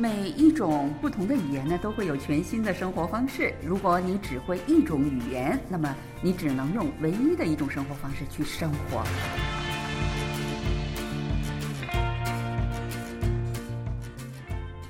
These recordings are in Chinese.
每一种不同的语言呢，都会有全新的生活方式。如果你只会一种语言，那么你只能用唯一的一种生活方式去生活。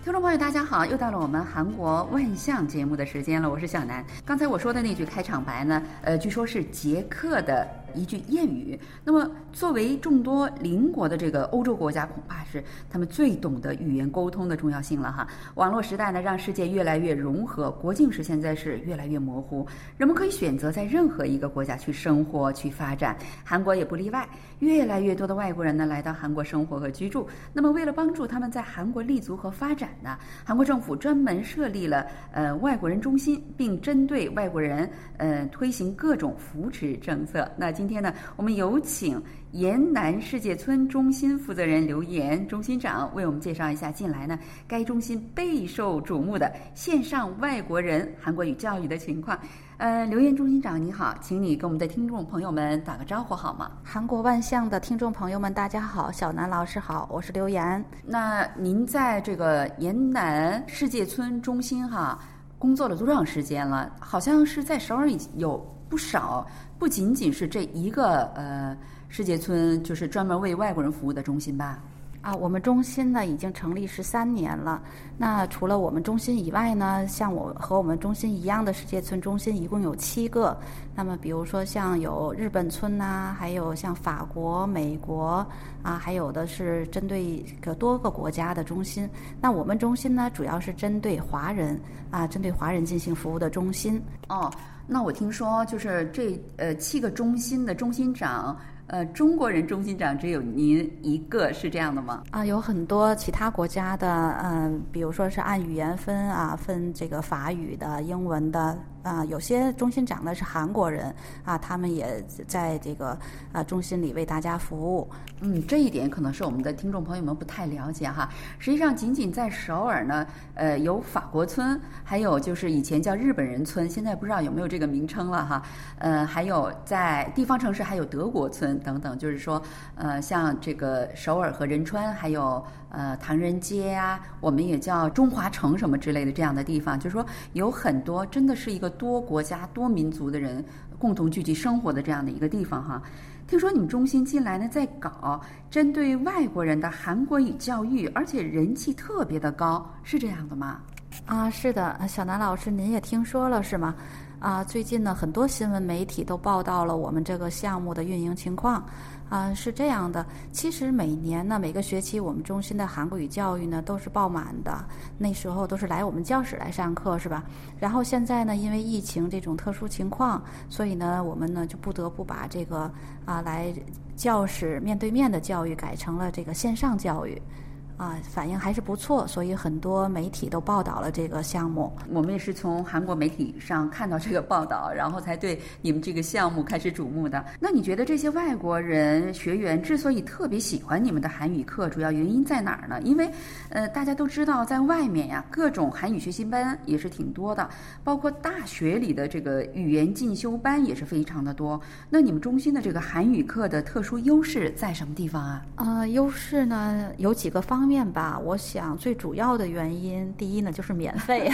听众朋友，大家好，又到了我们韩国万象节目的时间了，我是小南。刚才我说的那句开场白呢，呃，据说是捷克的。一句谚语。那么，作为众多邻国的这个欧洲国家，恐怕是他们最懂得语言沟通的重要性了哈。网络时代呢，让世界越来越融合，国境是现在是越来越模糊，人们可以选择在任何一个国家去生活、去发展，韩国也不例外。越来越多的外国人呢来到韩国生活和居住。那么，为了帮助他们在韩国立足和发展呢，韩国政府专门设立了呃外国人中心，并针对外国人呃推行各种扶持政策。那今天呢，我们有请延南世界村中心负责人刘岩中心长为我们介绍一下近来呢该中心备受瞩目的线上外国人韩国语教育的情况。呃，刘岩中心长你好，请你跟我们的听众朋友们打个招呼好吗？韩国万象的听众朋友们，大家好，小南老师好，我是刘岩。那您在这个延南世界村中心哈工作了多长时间了？好像是在首尔已经有不少。不仅仅是这一个呃世界村，就是专门为外国人服务的中心吧？啊，我们中心呢已经成立十三年了。那除了我们中心以外呢，像我和我们中心一样的世界村中心一共有七个。那么比如说像有日本村呐，还有像法国、美国啊，还有的是针对个多个国家的中心。那我们中心呢，主要是针对华人啊，针对华人进行服务的中心。哦。那我听说，就是这呃七个中心的中心长，呃中国人中心长只有您一个，是这样的吗？啊，有很多其他国家的，嗯，比如说是按语言分啊，分这个法语的、英文的。啊，有些中心长的是韩国人啊，他们也在这个啊中心里为大家服务。嗯，这一点可能是我们的听众朋友们不太了解哈。实际上，仅仅在首尔呢，呃，有法国村，还有就是以前叫日本人村，现在不知道有没有这个名称了哈。呃，还有在地方城市还有德国村等等，就是说，呃，像这个首尔和仁川，还有呃唐人街啊，我们也叫中华城什么之类的这样的地方，就是说有很多真的是一个。多国家、多民族的人共同聚集生活的这样的一个地方哈，听说你们中心近来呢在搞针对外国人的韩国语教育，而且人气特别的高，是这样的吗？啊，是的，小南老师您也听说了是吗？啊，最近呢很多新闻媒体都报道了我们这个项目的运营情况。啊，是这样的。其实每年呢，每个学期我们中心的韩国语教育呢都是爆满的。那时候都是来我们教室来上课，是吧？然后现在呢，因为疫情这种特殊情况，所以呢，我们呢就不得不把这个啊来教室面对面的教育改成了这个线上教育。啊，反应还是不错，所以很多媒体都报道了这个项目。我们也是从韩国媒体上看到这个报道，然后才对你们这个项目开始瞩目的。那你觉得这些外国人学员之所以特别喜欢你们的韩语课，主要原因在哪儿呢？因为，呃，大家都知道，在外面呀，各种韩语学习班也是挺多的，包括大学里的这个语言进修班也是非常的多。那你们中心的这个韩语课的特殊优势在什么地方啊？呃，优势呢有几个方。面面吧，我想最主要的原因，第一呢就是免费，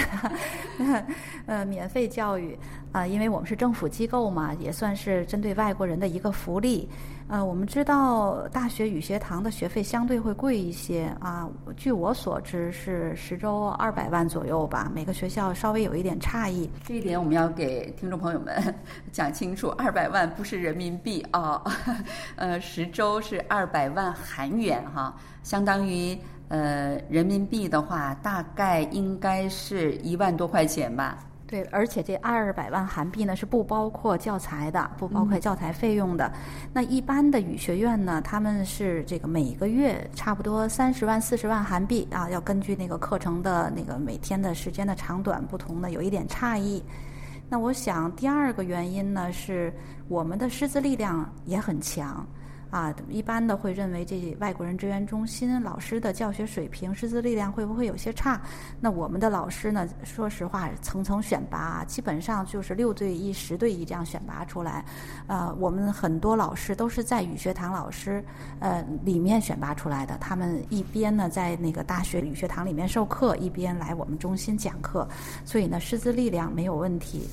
呃，免费教育啊，因为我们是政府机构嘛，也算是针对外国人的一个福利。呃，我们知道大学语学堂的学费相对会贵一些啊，据我所知是十周二百万左右吧，每个学校稍微有一点差异。这一点我们要给听众朋友们 讲清楚，二百万不是人民币啊，呃，十周是二百万韩元哈，相当于。呃，人民币的话，大概应该是一万多块钱吧。对，而且这二百万韩币呢是不包括教材的，不包括教材费用的。那一般的语学院呢，他们是这个每个月差不多三十万、四十万韩币啊，要根据那个课程的那个每天的时间的长短不同呢，有一点差异。那我想第二个原因呢，是我们的师资力量也很强。啊，一般的会认为这外国人支援中心老师的教学水平、师资力量会不会有些差？那我们的老师呢，说实话，层层选拔，基本上就是六对一、十对一这样选拔出来。呃，我们很多老师都是在语学堂老师呃里面选拔出来的，他们一边呢在那个大学语学堂里面授课，一边来我们中心讲课，所以呢师资力量没有问题。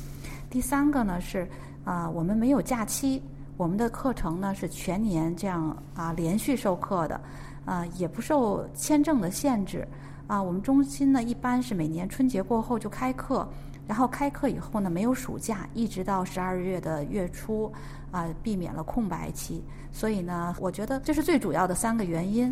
第三个呢是啊，我们没有假期。我们的课程呢是全年这样啊连续授课的，啊也不受签证的限制，啊我们中心呢一般是每年春节过后就开课，然后开课以后呢没有暑假，一直到十二月的月初，啊避免了空白期，所以呢我觉得这是最主要的三个原因。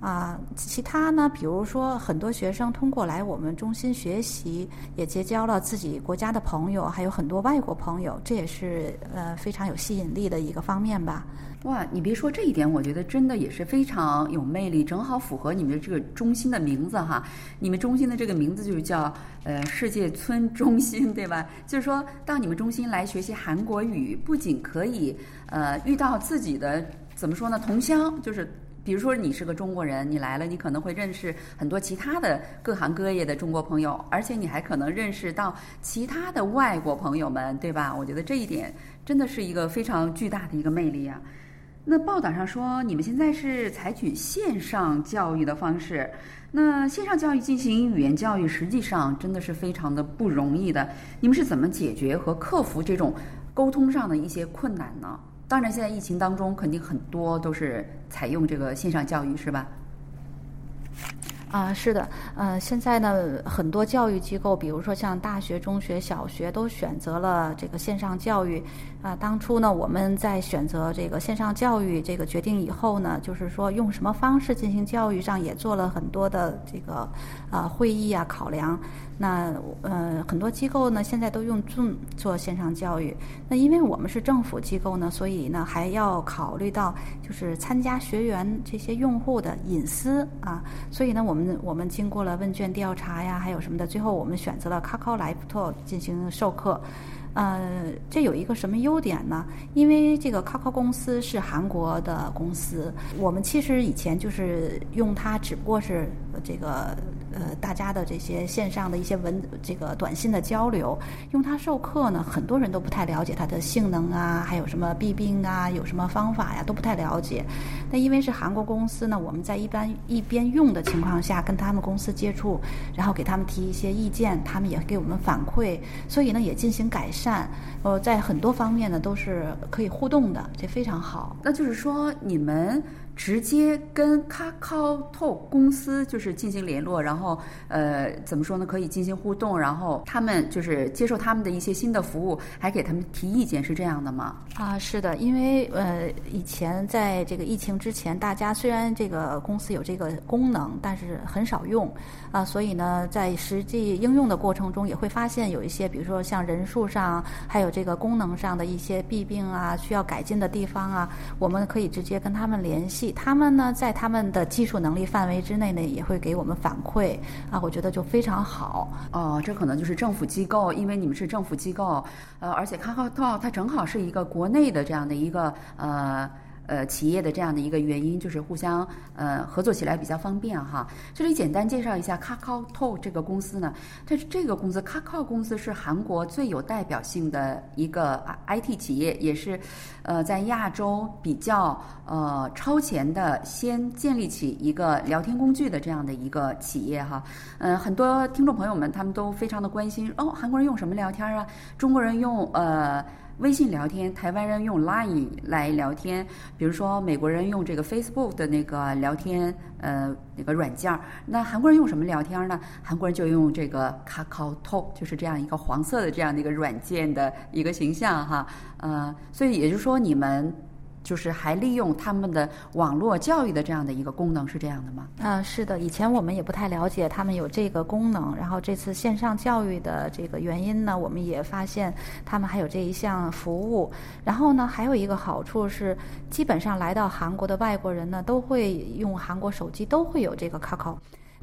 啊，其他呢？比如说，很多学生通过来我们中心学习，也结交了自己国家的朋友，还有很多外国朋友，这也是呃非常有吸引力的一个方面吧。哇，你别说这一点，我觉得真的也是非常有魅力，正好符合你们的这个中心的名字哈。你们中心的这个名字就是叫呃世界村中心，对吧？就是说到你们中心来学习韩国语，不仅可以呃遇到自己的怎么说呢同乡，就是。比如说，你是个中国人，你来了，你可能会认识很多其他的各行各业的中国朋友，而且你还可能认识到其他的外国朋友们，对吧？我觉得这一点真的是一个非常巨大的一个魅力啊。那报道上说，你们现在是采取线上教育的方式，那线上教育进行语言教育，实际上真的是非常的不容易的。你们是怎么解决和克服这种沟通上的一些困难呢？当然，现在疫情当中，肯定很多都是采用这个线上教育，是吧？啊，是的，呃，现在呢，很多教育机构，比如说像大学、中学、小学，都选择了这个线上教育。啊，当初呢，我们在选择这个线上教育这个决定以后呢，就是说用什么方式进行教育上也做了很多的这个啊会议啊考量。那呃，很多机构呢现在都用 Zoom 做线上教育。那因为我们是政府机构呢，所以呢还要考虑到就是参加学员这些用户的隐私啊。所以呢，我们我们经过了问卷调查呀，还有什么的，最后我们选择了 Kakao Live 进行授课。呃，这有一个什么优点呢？因为这个 Kakao 公司是韩国的公司，我们其实以前就是用它，只不过是这个。呃，大家的这些线上的一些文这个短信的交流，用它授课呢，很多人都不太了解它的性能啊，还有什么弊病啊，有什么方法呀，都不太了解。那因为是韩国公司呢，我们在一般一边用的情况下，跟他们公司接触，然后给他们提一些意见，他们也给我们反馈，所以呢也进行改善。呃，在很多方面呢都是可以互动的，这非常好。那就是说你们。直接跟 Kakao 公司就是进行联络，然后呃怎么说呢？可以进行互动，然后他们就是接受他们的一些新的服务，还给他们提意见，是这样的吗？啊，是的，因为呃以前在这个疫情之前，大家虽然这个公司有这个功能，但是很少用啊，所以呢，在实际应用的过程中，也会发现有一些，比如说像人数上，还有这个功能上的一些弊病啊，需要改进的地方啊，我们可以直接跟他们联系。他们呢，在他们的技术能力范围之内呢，也会给我们反馈啊，我觉得就非常好。哦，这可能就是政府机构，因为你们是政府机构，呃，而且 Kakao 它正好是一个国内的这样的一个呃。呃，企业的这样的一个原因就是互相呃合作起来比较方便哈。这里简单介绍一下 Kakao To 这个公司呢，这是这个公司 Kakao 公司是韩国最有代表性的一个 IT 企业，也是呃在亚洲比较呃超前的先建立起一个聊天工具的这样的一个企业哈。嗯，很多听众朋友们他们都非常的关心哦，韩国人用什么聊天啊？中国人用呃。微信聊天，台湾人用 Line 来聊天，比如说美国人用这个 Facebook 的那个聊天呃那个软件儿，那韩国人用什么聊天呢？韩国人就用这个 Kakao Talk，就是这样一个黄色的这样的一个软件的一个形象哈，呃，所以也就是说你们。就是还利用他们的网络教育的这样的一个功能，是这样的吗？嗯，是的。以前我们也不太了解他们有这个功能，然后这次线上教育的这个原因呢，我们也发现他们还有这一项服务。然后呢，还有一个好处是，基本上来到韩国的外国人呢，都会用韩国手机，都会有这个 COCO。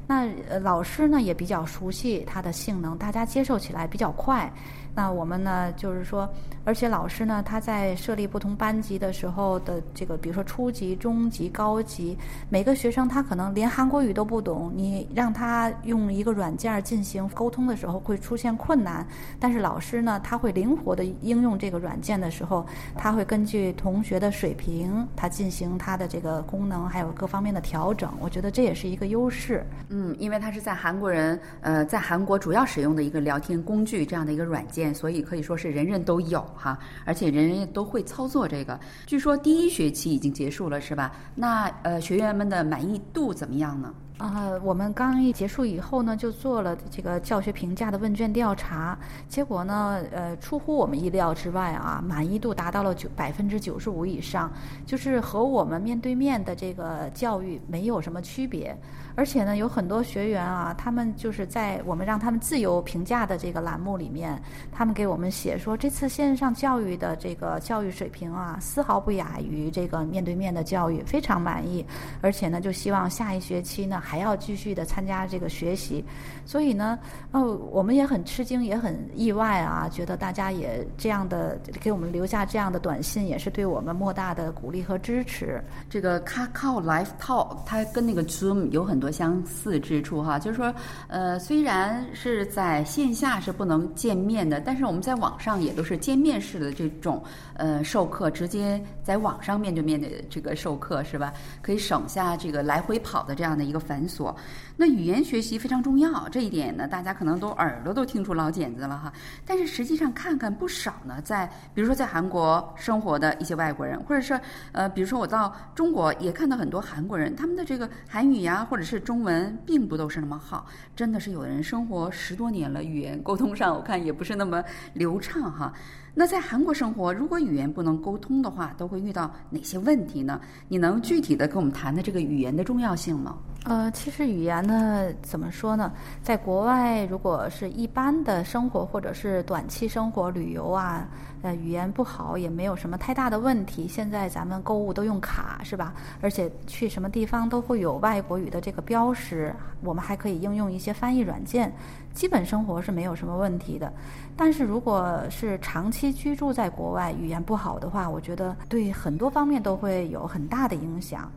那老师呢也比较熟悉它的性能，大家接受起来比较快。那我们呢，就是说，而且老师呢，他在设立不同班级的时候的这个，比如说初级、中级、高级，每个学生他可能连韩国语都不懂，你让他用一个软件进行沟通的时候会出现困难。但是老师呢，他会灵活的应用这个软件的时候，他会根据同学的水平，他进行他的这个功能还有各方面的调整。我觉得这也是一个优势。嗯，因为它是在韩国人呃在韩国主要使用的一个聊天工具这样的一个软件。所以可以说是人人都有哈，而且人人都会操作这个。据说第一学期已经结束了，是吧？那呃，学员们的满意度怎么样呢？啊，我们刚一结束以后呢，就做了这个教学评价的问卷调查，结果呢，呃，出乎我们意料之外啊，满意度达到了九百分之九十五以上，就是和我们面对面的这个教育没有什么区别。而且呢，有很多学员啊，他们就是在我们让他们自由评价的这个栏目里面，他们给我们写说，这次线上教育的这个教育水平啊，丝毫不亚于这个面对面的教育，非常满意。而且呢，就希望下一学期呢。还要继续的参加这个学习，所以呢，哦，我们也很吃惊，也很意外啊，觉得大家也这样的给我们留下这样的短信，也是对我们莫大的鼓励和支持。这个 Kakao Live Talk 它跟那个 Zoom 有很多相似之处哈，就是说，呃，虽然是在线下是不能见面的，但是我们在网上也都是见面式的这种呃授课，直接在网上面对面的这个授课是吧？可以省下这个来回跑的这样的一个繁。繁琐，那语言学习非常重要，这一点呢，大家可能都耳朵都听出老茧子了哈。但是实际上看看不少呢，在比如说在韩国生活的一些外国人，或者是呃，比如说我到中国也看到很多韩国人，他们的这个韩语呀，或者是中文，并不都是那么好。真的是有的人生活十多年了，语言沟通上我看也不是那么流畅哈。那在韩国生活，如果语言不能沟通的话，都会遇到哪些问题呢？你能具体的跟我们谈谈这个语言的重要性吗？呃，其实语言呢，怎么说呢？在国外，如果是一般的生活或者是短期生活、旅游啊，呃，语言不好也没有什么太大的问题。现在咱们购物都用卡，是吧？而且去什么地方都会有外国语的这个标识，我们还可以应用一些翻译软件，基本生活是没有什么问题的。但是如果是长期居住在国外，语言不好的话，我觉得对很多方面都会有很大的影响。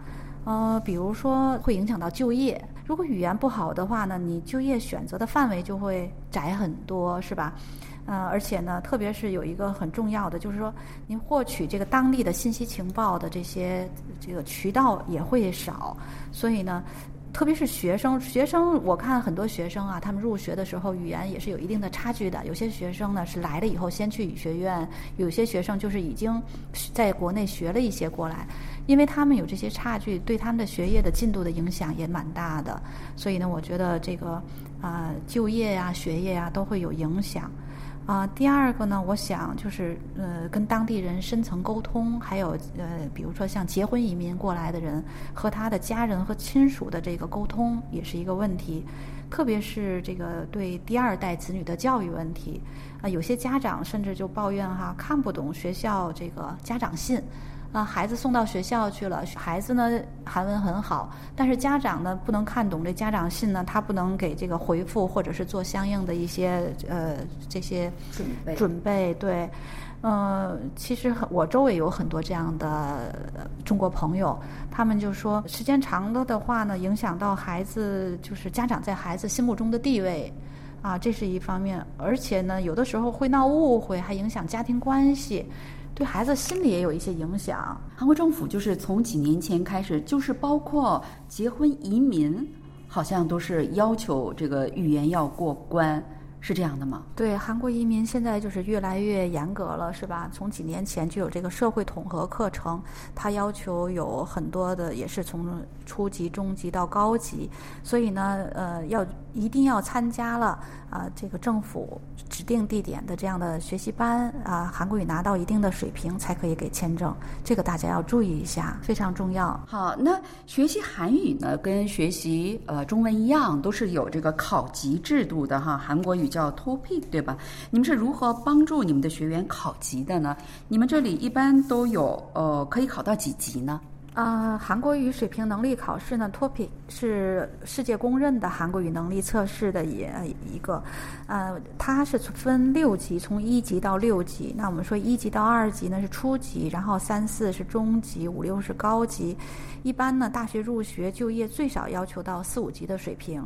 呃，比如说会影响到就业。如果语言不好的话呢，你就业选择的范围就会窄很多，是吧？呃，而且呢，特别是有一个很重要的，就是说您获取这个当地的信息情报的这些这个渠道也会少，所以呢。特别是学生，学生我看很多学生啊，他们入学的时候语言也是有一定的差距的。有些学生呢是来了以后先去语学院，有些学生就是已经在国内学了一些过来，因为他们有这些差距，对他们的学业的进度的影响也蛮大的。所以呢，我觉得这个啊就业呀、学业呀都会有影响。啊，第二个呢，我想就是呃，跟当地人深层沟通，还有呃，比如说像结婚移民过来的人和他的家人和亲属的这个沟通，也是一个问题，特别是这个对第二代子女的教育问题，啊，有些家长甚至就抱怨哈，看不懂学校这个家长信。啊，孩子送到学校去了，孩子呢韩文很好，但是家长呢不能看懂这家长信呢，他不能给这个回复或者是做相应的一些呃这些准备准备对，呃，其实我周围有很多这样的中国朋友，他们就说时间长了的话呢，影响到孩子就是家长在孩子心目中的地位，啊，这是一方面，而且呢有的时候会闹误会，还影响家庭关系。对孩子心理也有一些影响。韩国政府就是从几年前开始，就是包括结婚移民，好像都是要求这个语言要过关。是这样的吗？对，韩国移民现在就是越来越严格了，是吧？从几年前就有这个社会统合课程，它要求有很多的，也是从初级、中级到高级，所以呢，呃，要一定要参加了啊，这个政府指定地点的这样的学习班啊，韩国语拿到一定的水平才可以给签证，这个大家要注意一下，非常重要。好，那学习韩语呢，跟学习呃中文一样，都是有这个考级制度的哈，韩国语。叫 Topic 对吧？你们是如何帮助你们的学员考级的呢？你们这里一般都有呃，可以考到几级呢？呃，韩国语水平能力考试呢，TOPIK 是世界公认的韩国语能力测试的也一个，呃，它是分六级，从一级到六级。那我们说一级到二级呢是初级，然后三四是中级，五六是高级。一般呢，大学入学就业最少要求到四五级的水平。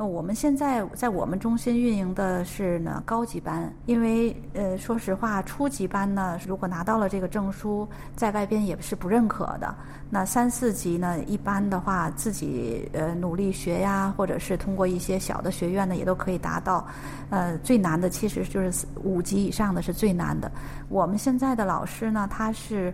那我们现在在我们中心运营的是呢高级班，因为呃说实话，初级班呢如果拿到了这个证书，在外边也是不认可的。那三四级呢，一般的话自己呃努力学呀，或者是通过一些小的学院呢，也都可以达到。呃，最难的其实就是五级以上的是最难的。我们现在的老师呢，他是。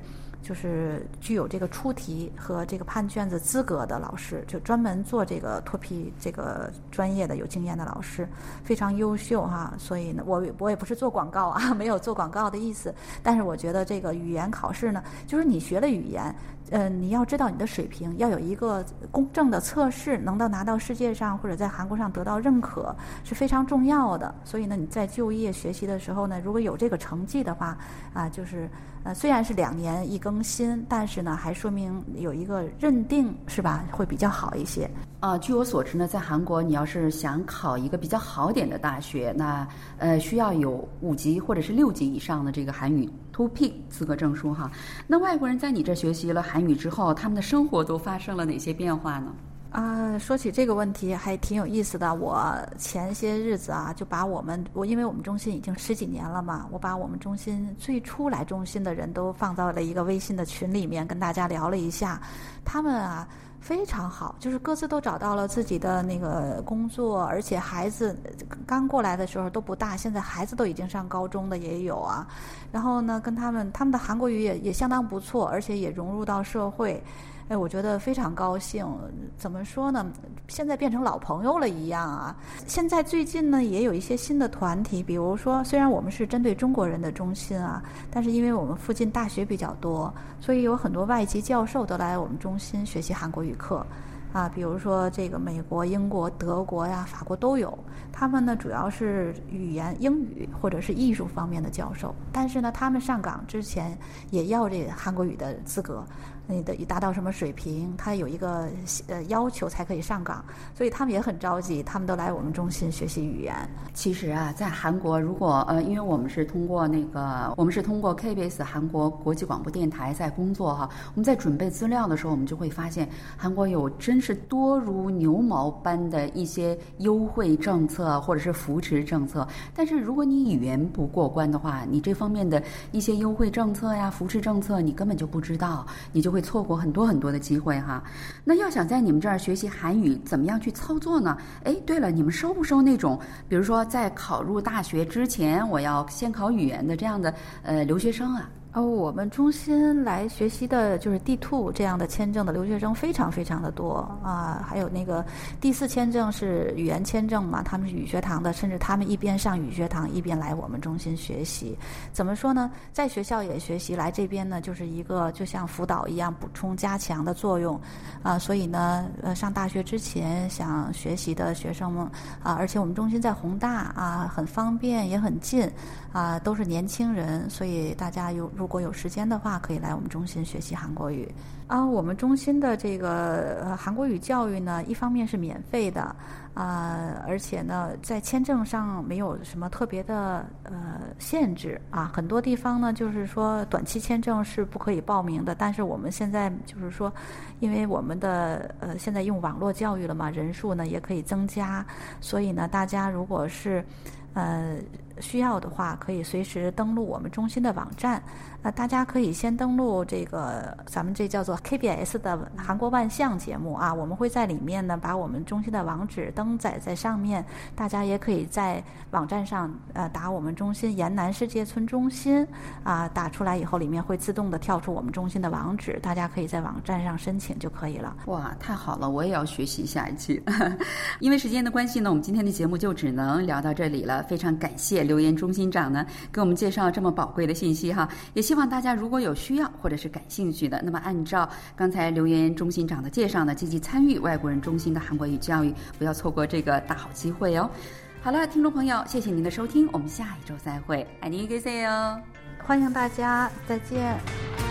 就是具有这个出题和这个判卷子资格的老师，就专门做这个脱皮这个专业的有经验的老师，非常优秀哈。所以呢，我我也不是做广告啊，没有做广告的意思。但是我觉得这个语言考试呢，就是你学了语言，呃，你要知道你的水平，要有一个公正的测试，能到拿到世界上或者在韩国上得到认可是非常重要的。所以呢，你在就业学习的时候呢，如果有这个成绩的话，啊，就是。呃，虽然是两年一更新，但是呢，还说明有一个认定是吧，会比较好一些。啊，据我所知呢，在韩国，你要是想考一个比较好点的大学，那呃，需要有五级或者是六级以上的这个韩语 TOPIE 资格证书哈。那外国人在你这学习了韩语之后，他们的生活都发生了哪些变化呢？啊，说起这个问题还挺有意思的。我前些日子啊，就把我们我因为我们中心已经十几年了嘛，我把我们中心最初来中心的人都放到了一个微信的群里面，跟大家聊了一下。他们啊非常好，就是各自都找到了自己的那个工作，而且孩子刚过来的时候都不大，现在孩子都已经上高中的也有啊。然后呢，跟他们他们的韩国语也也相当不错，而且也融入到社会。哎，我觉得非常高兴。怎么说呢？现在变成老朋友了一样啊！现在最近呢，也有一些新的团体，比如说，虽然我们是针对中国人的中心啊，但是因为我们附近大学比较多，所以有很多外籍教授都来我们中心学习韩国语课。啊，比如说这个美国、英国、德国呀、法国都有，他们呢主要是语言英语或者是艺术方面的教授，但是呢，他们上岗之前也要这韩国语的资格。你的达到什么水平？他有一个呃要求才可以上岗，所以他们也很着急，他们都来我们中心学习语言。其实啊，在韩国，如果呃，因为我们是通过那个，我们是通过 KBS 韩国国际广播电台在工作哈，我们在准备资料的时候，我们就会发现韩国有真是多如牛毛般的一些优惠政策或者是扶持政策。但是如果你语言不过关的话，你这方面的一些优惠政策呀、扶持政策，你根本就不知道，你就。会错过很多很多的机会哈，那要想在你们这儿学习韩语，怎么样去操作呢？哎，对了，你们收不收那种，比如说在考入大学之前，我要先考语言的这样的呃留学生啊？哦，我们中心来学习的就是 D two 这样的签证的留学生非常非常的多啊，还有那个第四签证是语言签证嘛，他们是语学堂的，甚至他们一边上语学堂一边来我们中心学习。怎么说呢？在学校也学习，来这边呢就是一个就像辅导一样补充加强的作用啊。所以呢，呃，上大学之前想学习的学生们啊，而且我们中心在宏大啊，很方便也很近啊，都是年轻人，所以大家有如如果有时间的话，可以来我们中心学习韩国语。啊，我们中心的这个呃韩国语教育呢，一方面是免费的，啊，而且呢，在签证上没有什么特别的呃限制啊。很多地方呢，就是说短期签证是不可以报名的，但是我们现在就是说，因为我们的呃现在用网络教育了嘛，人数呢也可以增加，所以呢，大家如果是呃。需要的话，可以随时登录我们中心的网站。那大家可以先登录这个咱们这叫做 KBS 的韩国万象节目啊，我们会在里面呢把我们中心的网址登载在上面。大家也可以在网站上呃打我们中心延南世界村中心啊，打出来以后里面会自动的跳出我们中心的网址，大家可以在网站上申请就可以了。哇，太好了，我也要学习下一期。因为时间的关系呢，我们今天的节目就只能聊到这里了。非常感谢。留言中心长呢，给我们介绍这么宝贵的信息哈，也希望大家如果有需要或者是感兴趣的，那么按照刚才留言中心长的介绍呢，积极参与外国人中心的韩国语教育，不要错过这个大好机会哦。好了，听众朋友，谢谢您的收听，我们下一周再会，爱你一个 C 哦，欢迎大家，再见。